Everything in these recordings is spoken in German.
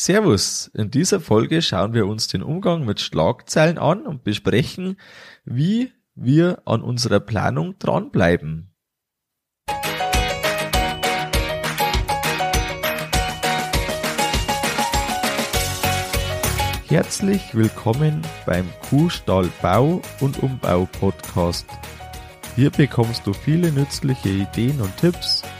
Servus, in dieser Folge schauen wir uns den Umgang mit Schlagzeilen an und besprechen, wie wir an unserer Planung dranbleiben. Herzlich willkommen beim Kuhstall Bau und Umbau Podcast. Hier bekommst du viele nützliche Ideen und Tipps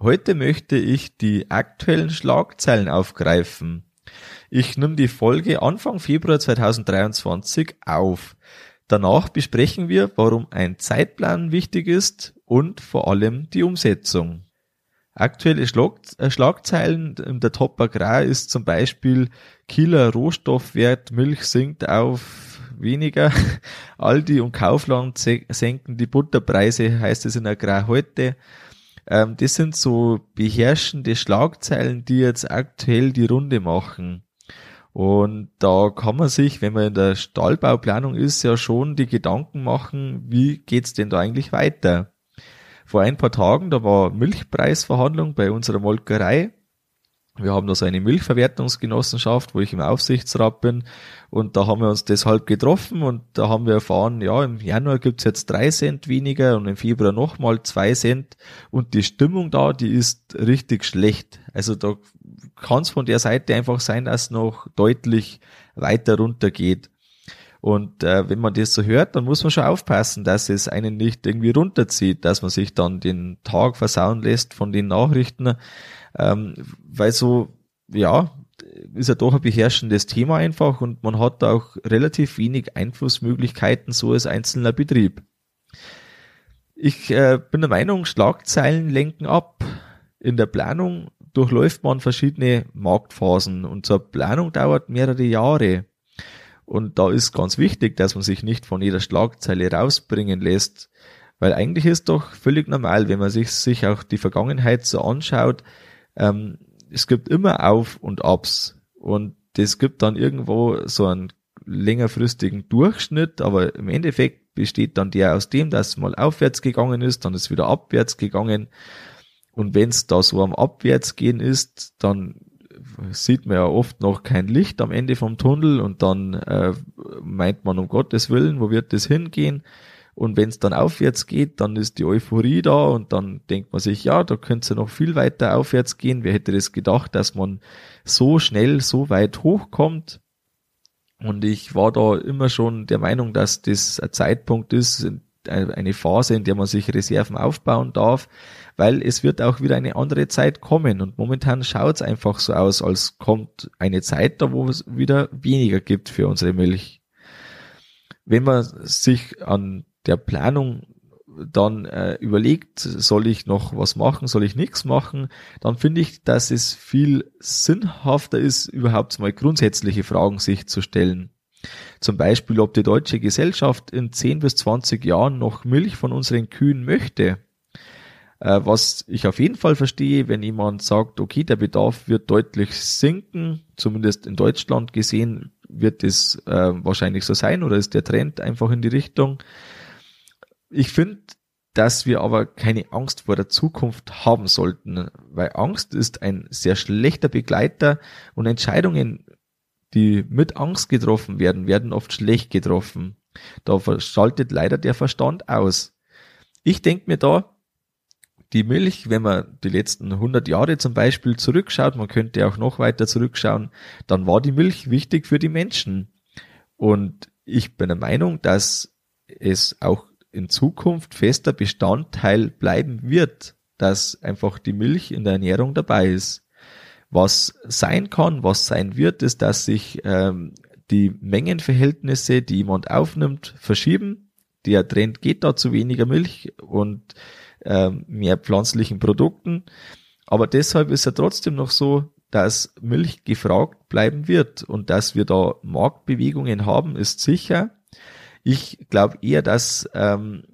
Heute möchte ich die aktuellen Schlagzeilen aufgreifen. Ich nehme die Folge Anfang Februar 2023 auf. Danach besprechen wir, warum ein Zeitplan wichtig ist und vor allem die Umsetzung. Aktuelle äh, Schlagzeilen in der Top Agrar ist zum Beispiel Kieler Rohstoffwert Milch sinkt auf weniger. Aldi und Kaufland senken die Butterpreise, heißt es in Agrar heute. Ähm, das sind so beherrschende Schlagzeilen, die jetzt aktuell die Runde machen. Und da kann man sich, wenn man in der Stallbauplanung ist, ja schon die Gedanken machen, wie geht's denn da eigentlich weiter? Vor ein paar Tagen, da war Milchpreisverhandlung bei unserer Molkerei wir haben da so eine Milchverwertungsgenossenschaft, wo ich im Aufsichtsrat bin. Und da haben wir uns deshalb getroffen und da haben wir erfahren, ja, im Januar gibt's jetzt drei Cent weniger und im Februar nochmal zwei Cent. Und die Stimmung da, die ist richtig schlecht. Also da kann es von der Seite einfach sein, dass es noch deutlich weiter runter geht. Und äh, wenn man das so hört, dann muss man schon aufpassen, dass es einen nicht irgendwie runterzieht, dass man sich dann den Tag versauen lässt von den Nachrichten ähm, weil so, ja, ist ja doch ein beherrschendes Thema einfach und man hat da auch relativ wenig Einflussmöglichkeiten so als einzelner Betrieb. Ich äh, bin der Meinung, Schlagzeilen lenken ab. In der Planung durchläuft man verschiedene Marktphasen und eine Planung dauert mehrere Jahre. Und da ist ganz wichtig, dass man sich nicht von jeder Schlagzeile rausbringen lässt, weil eigentlich ist doch völlig normal, wenn man sich, sich auch die Vergangenheit so anschaut, ähm, es gibt immer Auf und Abs und das gibt dann irgendwo so einen längerfristigen Durchschnitt, aber im Endeffekt besteht dann der aus dem, dass mal aufwärts gegangen ist, dann ist wieder abwärts gegangen und wenn es da so am Abwärtsgehen ist, dann sieht man ja oft noch kein Licht am Ende vom Tunnel und dann äh, meint man um Gottes Willen, wo wird das hingehen? Und wenn es dann aufwärts geht, dann ist die Euphorie da und dann denkt man sich, ja, da könnte es ja noch viel weiter aufwärts gehen. Wer hätte das gedacht, dass man so schnell, so weit hochkommt? Und ich war da immer schon der Meinung, dass das ein Zeitpunkt ist, eine Phase, in der man sich Reserven aufbauen darf, weil es wird auch wieder eine andere Zeit kommen. Und momentan schaut es einfach so aus, als kommt eine Zeit da, wo es wieder weniger gibt für unsere Milch. Wenn man sich an der Planung dann äh, überlegt, soll ich noch was machen, soll ich nichts machen, dann finde ich, dass es viel sinnhafter ist, überhaupt mal grundsätzliche Fragen sich zu stellen. Zum Beispiel, ob die deutsche Gesellschaft in 10 bis 20 Jahren noch Milch von unseren Kühen möchte. Äh, was ich auf jeden Fall verstehe, wenn jemand sagt, okay, der Bedarf wird deutlich sinken, zumindest in Deutschland gesehen wird es äh, wahrscheinlich so sein oder ist der Trend einfach in die Richtung. Ich finde, dass wir aber keine Angst vor der Zukunft haben sollten, weil Angst ist ein sehr schlechter Begleiter und Entscheidungen, die mit Angst getroffen werden, werden oft schlecht getroffen. Da schaltet leider der Verstand aus. Ich denke mir da, die Milch, wenn man die letzten 100 Jahre zum Beispiel zurückschaut, man könnte auch noch weiter zurückschauen, dann war die Milch wichtig für die Menschen. Und ich bin der Meinung, dass es auch in Zukunft fester Bestandteil bleiben wird, dass einfach die Milch in der Ernährung dabei ist. Was sein kann, was sein wird, ist, dass sich ähm, die Mengenverhältnisse, die jemand aufnimmt, verschieben. Der Trend geht da zu weniger Milch und ähm, mehr pflanzlichen Produkten. Aber deshalb ist er trotzdem noch so, dass Milch gefragt bleiben wird und dass wir da Marktbewegungen haben, ist sicher. Ich glaube eher, dass ähm,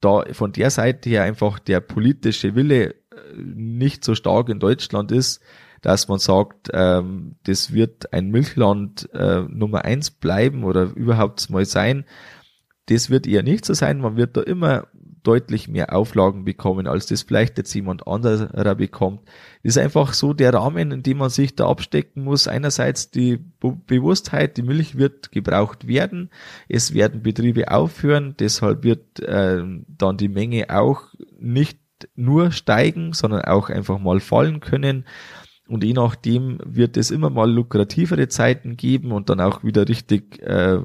da von der Seite her einfach der politische Wille äh, nicht so stark in Deutschland ist, dass man sagt, ähm, das wird ein Milchland äh, Nummer eins bleiben oder überhaupt mal sein. Das wird eher nicht so sein. Man wird da immer deutlich mehr Auflagen bekommen, als das vielleicht jetzt jemand anderer bekommt. Das ist einfach so der Rahmen, in dem man sich da abstecken muss. Einerseits die Be Bewusstheit, die Milch wird gebraucht werden, es werden Betriebe aufhören, deshalb wird äh, dann die Menge auch nicht nur steigen, sondern auch einfach mal fallen können. Und je nachdem wird es immer mal lukrativere Zeiten geben und dann auch wieder richtig äh,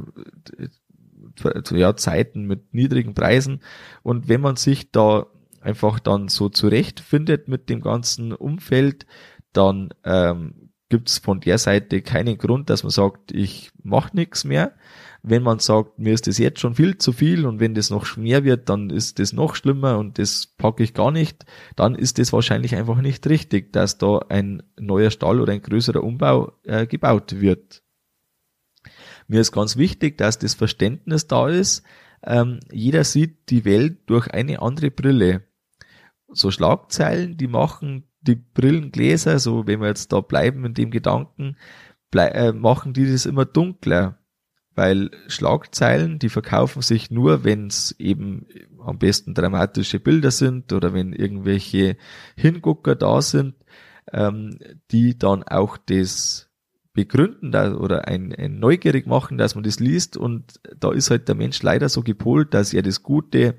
ja, Zeiten mit niedrigen Preisen. Und wenn man sich da einfach dann so zurechtfindet mit dem ganzen Umfeld, dann ähm, gibt es von der Seite keinen Grund, dass man sagt, ich mache nichts mehr. Wenn man sagt, mir ist das jetzt schon viel zu viel und wenn das noch mehr wird, dann ist das noch schlimmer und das packe ich gar nicht, dann ist das wahrscheinlich einfach nicht richtig, dass da ein neuer Stall oder ein größerer Umbau äh, gebaut wird. Mir ist ganz wichtig, dass das Verständnis da ist. Ähm, jeder sieht die Welt durch eine andere Brille. So Schlagzeilen, die machen die Brillengläser, so wenn wir jetzt da bleiben in dem Gedanken, äh, machen die das immer dunkler. Weil Schlagzeilen, die verkaufen sich nur, wenn es eben am besten dramatische Bilder sind oder wenn irgendwelche Hingucker da sind, ähm, die dann auch das begründen da, oder ein, ein neugierig machen, dass man das liest. Und da ist halt der Mensch leider so gepolt, dass er das Gute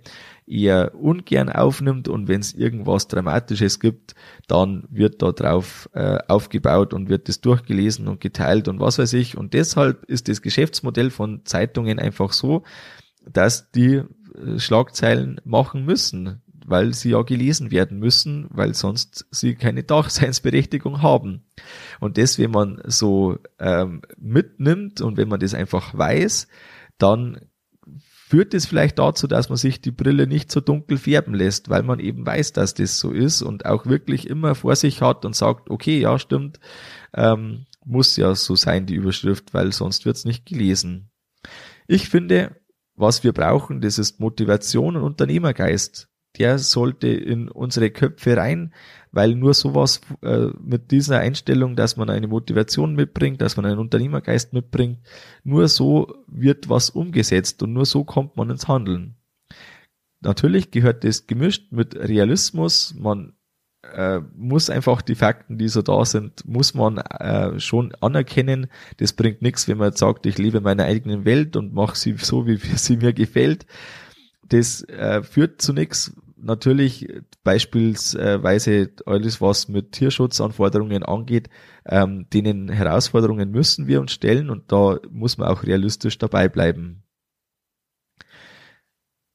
eher ungern aufnimmt. Und wenn es irgendwas Dramatisches gibt, dann wird da drauf äh, aufgebaut und wird das durchgelesen und geteilt und was weiß ich. Und deshalb ist das Geschäftsmodell von Zeitungen einfach so, dass die äh, Schlagzeilen machen müssen weil sie ja gelesen werden müssen, weil sonst sie keine Daseinsberechtigung haben. Und das, wenn man so ähm, mitnimmt und wenn man das einfach weiß, dann führt es vielleicht dazu, dass man sich die Brille nicht so dunkel färben lässt, weil man eben weiß, dass das so ist und auch wirklich immer vor sich hat und sagt, okay, ja, stimmt, ähm, muss ja so sein, die Überschrift, weil sonst wird's nicht gelesen. Ich finde, was wir brauchen, das ist Motivation und Unternehmergeist der sollte in unsere Köpfe rein, weil nur sowas äh, mit dieser Einstellung, dass man eine Motivation mitbringt, dass man einen Unternehmergeist mitbringt, nur so wird was umgesetzt und nur so kommt man ins Handeln. Natürlich gehört das gemischt mit Realismus. Man äh, muss einfach die Fakten, die so da sind, muss man äh, schon anerkennen. Das bringt nichts, wenn man jetzt sagt, ich lebe in meiner eigenen Welt und mache sie so, wie sie mir gefällt das äh, führt zu nichts. Natürlich beispielsweise alles, was mit Tierschutzanforderungen angeht, ähm, denen Herausforderungen müssen wir uns stellen und da muss man auch realistisch dabei bleiben.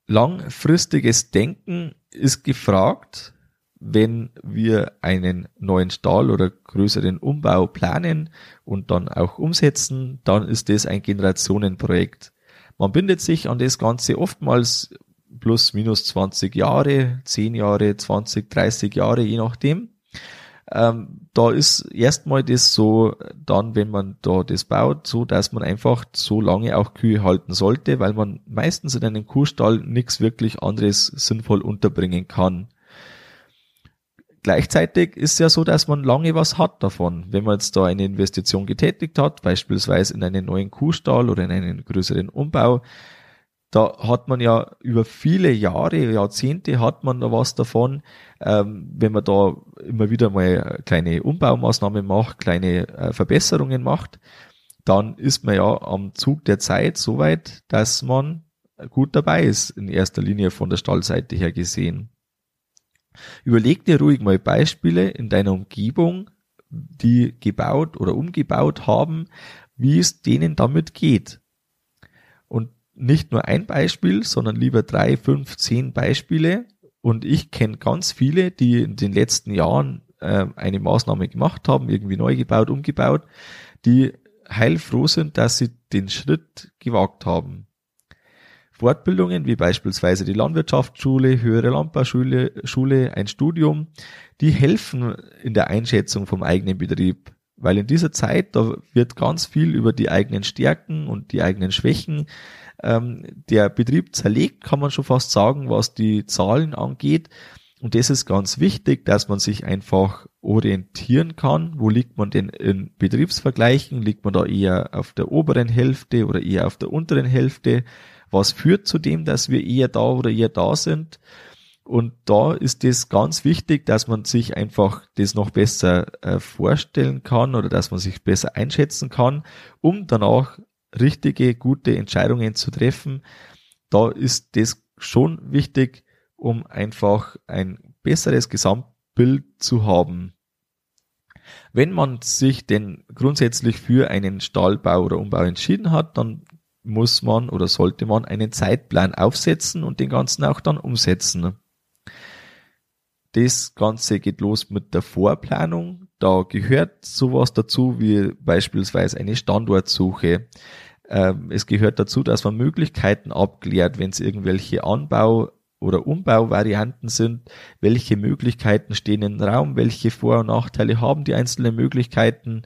Langfristiges Denken ist gefragt, wenn wir einen neuen Stall oder größeren Umbau planen und dann auch umsetzen, dann ist das ein Generationenprojekt. Man bindet sich an das Ganze oftmals plus minus 20 Jahre, 10 Jahre, 20, 30 Jahre, je nachdem. Ähm, da ist erstmal das so, dann, wenn man da das baut, so, dass man einfach so lange auch Kühe halten sollte, weil man meistens in einem Kuhstall nichts wirklich anderes sinnvoll unterbringen kann. Gleichzeitig ist ja so, dass man lange was hat davon. Wenn man jetzt da eine Investition getätigt hat, beispielsweise in einen neuen Kuhstall oder in einen größeren Umbau, da hat man ja über viele Jahre, Jahrzehnte hat man da was davon, ähm, wenn man da immer wieder mal kleine Umbaumaßnahmen macht, kleine äh, Verbesserungen macht, dann ist man ja am Zug der Zeit so weit, dass man gut dabei ist, in erster Linie von der Stallseite her gesehen. Überleg dir ruhig mal Beispiele in deiner Umgebung, die gebaut oder umgebaut haben, wie es denen damit geht. Und nicht nur ein Beispiel, sondern lieber drei, fünf, zehn Beispiele. Und ich kenne ganz viele, die in den letzten Jahren äh, eine Maßnahme gemacht haben, irgendwie neu gebaut, umgebaut, die heilfroh sind, dass sie den Schritt gewagt haben. Fortbildungen wie beispielsweise die Landwirtschaftsschule, höhere Landbauschule, Schule, ein Studium, die helfen in der Einschätzung vom eigenen Betrieb. Weil in dieser Zeit, da wird ganz viel über die eigenen Stärken und die eigenen Schwächen ähm, der Betrieb zerlegt, kann man schon fast sagen, was die Zahlen angeht. Und das ist ganz wichtig, dass man sich einfach orientieren kann. Wo liegt man denn in Betriebsvergleichen? Liegt man da eher auf der oberen Hälfte oder eher auf der unteren Hälfte? Was führt zu dem, dass wir eher da oder eher da sind? Und da ist es ganz wichtig, dass man sich einfach das noch besser äh, vorstellen kann oder dass man sich besser einschätzen kann, um danach richtige, gute Entscheidungen zu treffen. Da ist das schon wichtig, um einfach ein besseres Gesamtbild zu haben. Wenn man sich denn grundsätzlich für einen Stahlbau oder Umbau entschieden hat, dann muss man oder sollte man einen Zeitplan aufsetzen und den ganzen auch dann umsetzen. Das Ganze geht los mit der Vorplanung. Da gehört sowas dazu wie beispielsweise eine Standortsuche. Ähm, es gehört dazu, dass man Möglichkeiten abklärt, wenn es irgendwelche Anbau- oder Umbauvarianten sind, welche Möglichkeiten stehen im Raum, welche Vor- und Nachteile haben die einzelnen Möglichkeiten,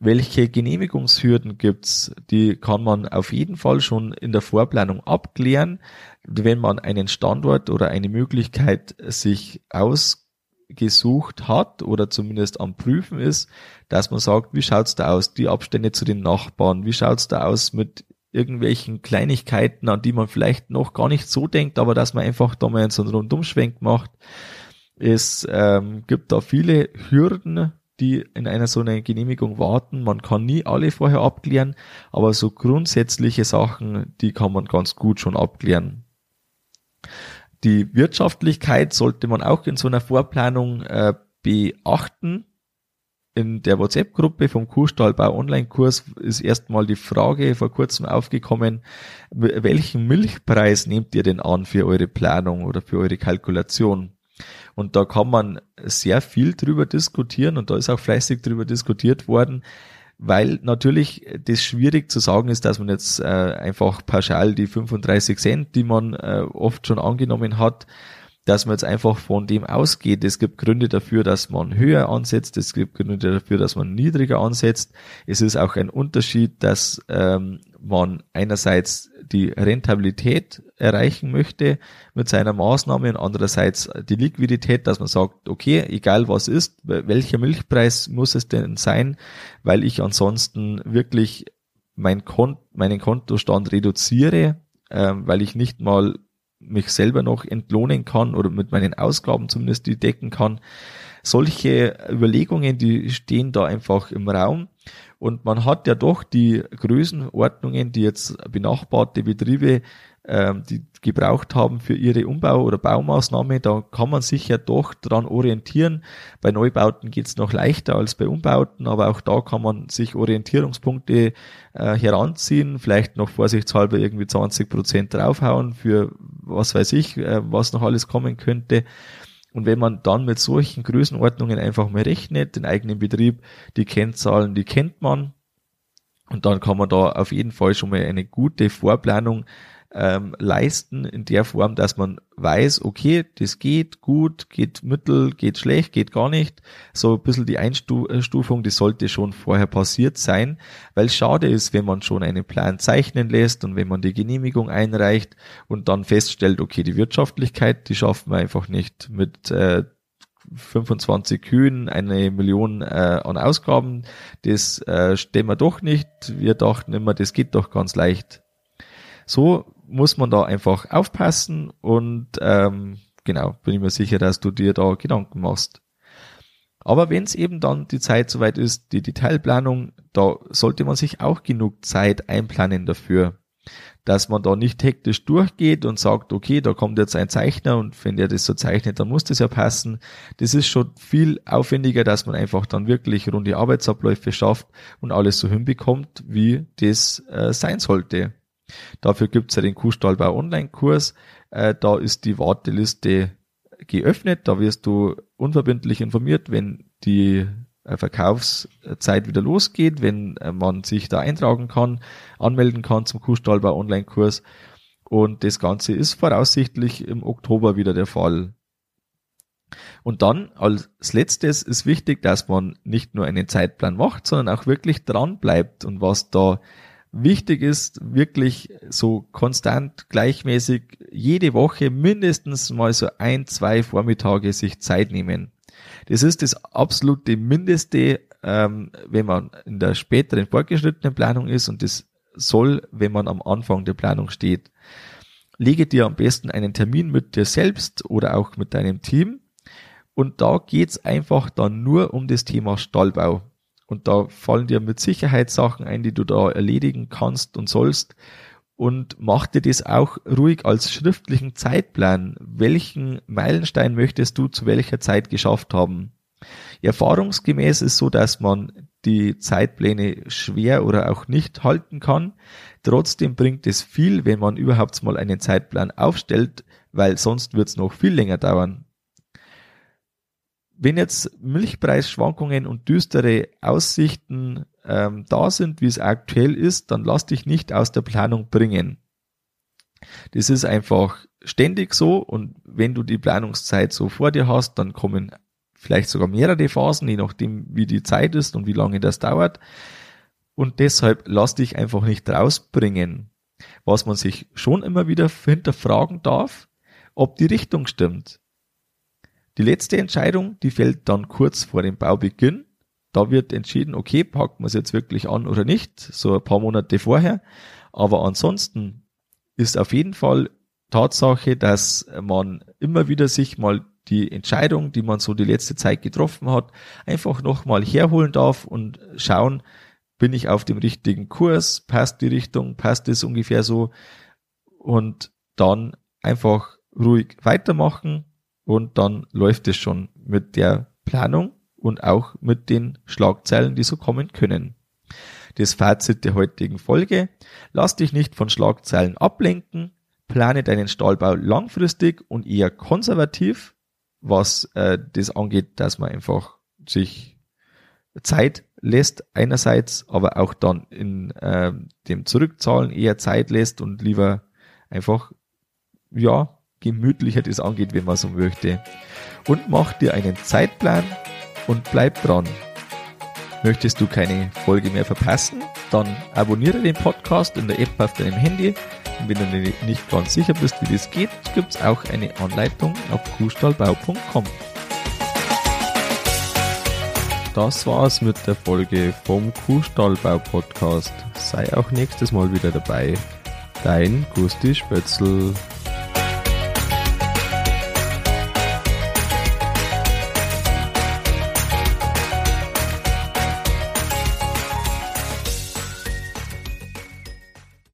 welche Genehmigungshürden gibt's, die kann man auf jeden Fall schon in der Vorplanung abklären, wenn man einen Standort oder eine Möglichkeit sich ausgesucht hat oder zumindest am Prüfen ist, dass man sagt, wie schaut's da aus, die Abstände zu den Nachbarn, wie schaut's da aus mit irgendwelchen Kleinigkeiten, an die man vielleicht noch gar nicht so denkt, aber dass man einfach da mal so einen Rundumschwenk macht. Es ähm, gibt da viele Hürden, die in einer so einer Genehmigung warten. Man kann nie alle vorher abklären, aber so grundsätzliche Sachen, die kann man ganz gut schon abklären. Die Wirtschaftlichkeit sollte man auch in so einer Vorplanung äh, beachten. In der WhatsApp-Gruppe vom Kuhstallbau Online-Kurs ist erstmal die Frage vor kurzem aufgekommen, welchen Milchpreis nehmt ihr denn an für eure Planung oder für eure Kalkulation? Und da kann man sehr viel drüber diskutieren und da ist auch fleißig drüber diskutiert worden, weil natürlich das schwierig zu sagen ist, dass man jetzt äh, einfach pauschal die 35 Cent, die man äh, oft schon angenommen hat, dass man jetzt einfach von dem ausgeht. Es gibt Gründe dafür, dass man höher ansetzt, es gibt Gründe dafür, dass man niedriger ansetzt. Es ist auch ein Unterschied, dass ähm, man einerseits die Rentabilität erreichen möchte mit seiner Maßnahme und andererseits die Liquidität, dass man sagt, okay, egal was ist, welcher Milchpreis muss es denn sein, weil ich ansonsten wirklich mein Kont meinen Kontostand reduziere, äh, weil ich nicht mal mich selber noch entlohnen kann oder mit meinen Ausgaben zumindest die decken kann. Solche Überlegungen, die stehen da einfach im Raum. Und man hat ja doch die Größenordnungen, die jetzt benachbarte Betriebe ähm, die gebraucht haben für ihre Umbau- oder Baumaßnahme, da kann man sich ja doch dran orientieren. Bei Neubauten geht's noch leichter als bei Umbauten, aber auch da kann man sich Orientierungspunkte äh, heranziehen, vielleicht noch vorsichtshalber irgendwie 20 Prozent draufhauen für was weiß ich, äh, was noch alles kommen könnte. Und wenn man dann mit solchen Größenordnungen einfach mal rechnet, den eigenen Betrieb, die Kennzahlen, die kennt man, und dann kann man da auf jeden Fall schon mal eine gute Vorplanung ähm, leisten in der Form, dass man weiß, okay, das geht gut, geht mittel, geht schlecht, geht gar nicht. So ein bisschen die Einstufung, die sollte schon vorher passiert sein, weil schade ist, wenn man schon einen Plan zeichnen lässt und wenn man die Genehmigung einreicht und dann feststellt, okay, die Wirtschaftlichkeit, die schaffen wir einfach nicht mit äh, 25 Kühen, eine Million äh, an Ausgaben, das äh, stellen wir doch nicht. Wir dachten immer, das geht doch ganz leicht. So muss man da einfach aufpassen und ähm, genau, bin ich mir sicher, dass du dir da Gedanken machst. Aber wenn es eben dann die Zeit soweit ist, die Detailplanung, da sollte man sich auch genug Zeit einplanen dafür, dass man da nicht hektisch durchgeht und sagt, okay, da kommt jetzt ein Zeichner und wenn der das so zeichnet, dann muss das ja passen. Das ist schon viel aufwendiger, dass man einfach dann wirklich runde Arbeitsabläufe schafft und alles so hinbekommt, wie das äh, sein sollte. Dafür gibt's ja den Kuhstallbau Online-Kurs. Äh, da ist die Warteliste geöffnet. Da wirst du unverbindlich informiert, wenn die äh, Verkaufszeit wieder losgeht, wenn äh, man sich da eintragen kann, anmelden kann zum Kuhstallbau Online-Kurs. Und das Ganze ist voraussichtlich im Oktober wieder der Fall. Und dann als letztes ist wichtig, dass man nicht nur einen Zeitplan macht, sondern auch wirklich dran bleibt und was da wichtig ist, wirklich so konstant, gleichmäßig jede Woche mindestens mal so ein, zwei Vormittage sich Zeit nehmen. Das ist das absolute Mindeste, ähm, wenn man in der späteren fortgeschrittenen Planung ist und das soll, wenn man am Anfang der Planung steht. Lege dir am besten einen Termin mit dir selbst oder auch mit deinem Team und da geht's einfach dann nur um das Thema Stallbau. Und da fallen dir mit Sicherheit Sachen ein, die du da erledigen kannst und sollst. Und mach dir das auch ruhig als schriftlichen Zeitplan. Welchen Meilenstein möchtest du zu welcher Zeit geschafft haben? Erfahrungsgemäß ist so, dass man die Zeitpläne schwer oder auch nicht halten kann. Trotzdem bringt es viel, wenn man überhaupt mal einen Zeitplan aufstellt, weil sonst wird es noch viel länger dauern. Wenn jetzt Milchpreisschwankungen und düstere Aussichten ähm, da sind, wie es aktuell ist, dann lass dich nicht aus der Planung bringen. Das ist einfach ständig so und wenn du die Planungszeit so vor dir hast, dann kommen vielleicht sogar mehrere Phasen, je nachdem wie die Zeit ist und wie lange das dauert. Und deshalb lass dich einfach nicht rausbringen. Was man sich schon immer wieder hinterfragen darf, ob die Richtung stimmt. Die letzte Entscheidung, die fällt dann kurz vor dem Baubeginn. Da wird entschieden, okay, packt man es jetzt wirklich an oder nicht, so ein paar Monate vorher. Aber ansonsten ist auf jeden Fall Tatsache, dass man immer wieder sich mal die Entscheidung, die man so die letzte Zeit getroffen hat, einfach nochmal herholen darf und schauen, bin ich auf dem richtigen Kurs, passt die Richtung, passt es ungefähr so? Und dann einfach ruhig weitermachen, und dann läuft es schon mit der Planung und auch mit den Schlagzeilen, die so kommen können. Das Fazit der heutigen Folge. Lass dich nicht von Schlagzeilen ablenken. Plane deinen Stahlbau langfristig und eher konservativ, was äh, das angeht, dass man einfach sich Zeit lässt einerseits, aber auch dann in äh, dem Zurückzahlen eher Zeit lässt und lieber einfach ja gemütlicher das angeht, wenn man so möchte. Und mach dir einen Zeitplan und bleib dran. Möchtest du keine Folge mehr verpassen? Dann abonniere den Podcast in der App auf deinem Handy. Und wenn du nicht ganz sicher bist, wie das geht, gibt es auch eine Anleitung auf kuhstallbau.com. Das war's mit der Folge vom Kuhstallbau Podcast. Sei auch nächstes Mal wieder dabei. Dein Gusti Spötzl.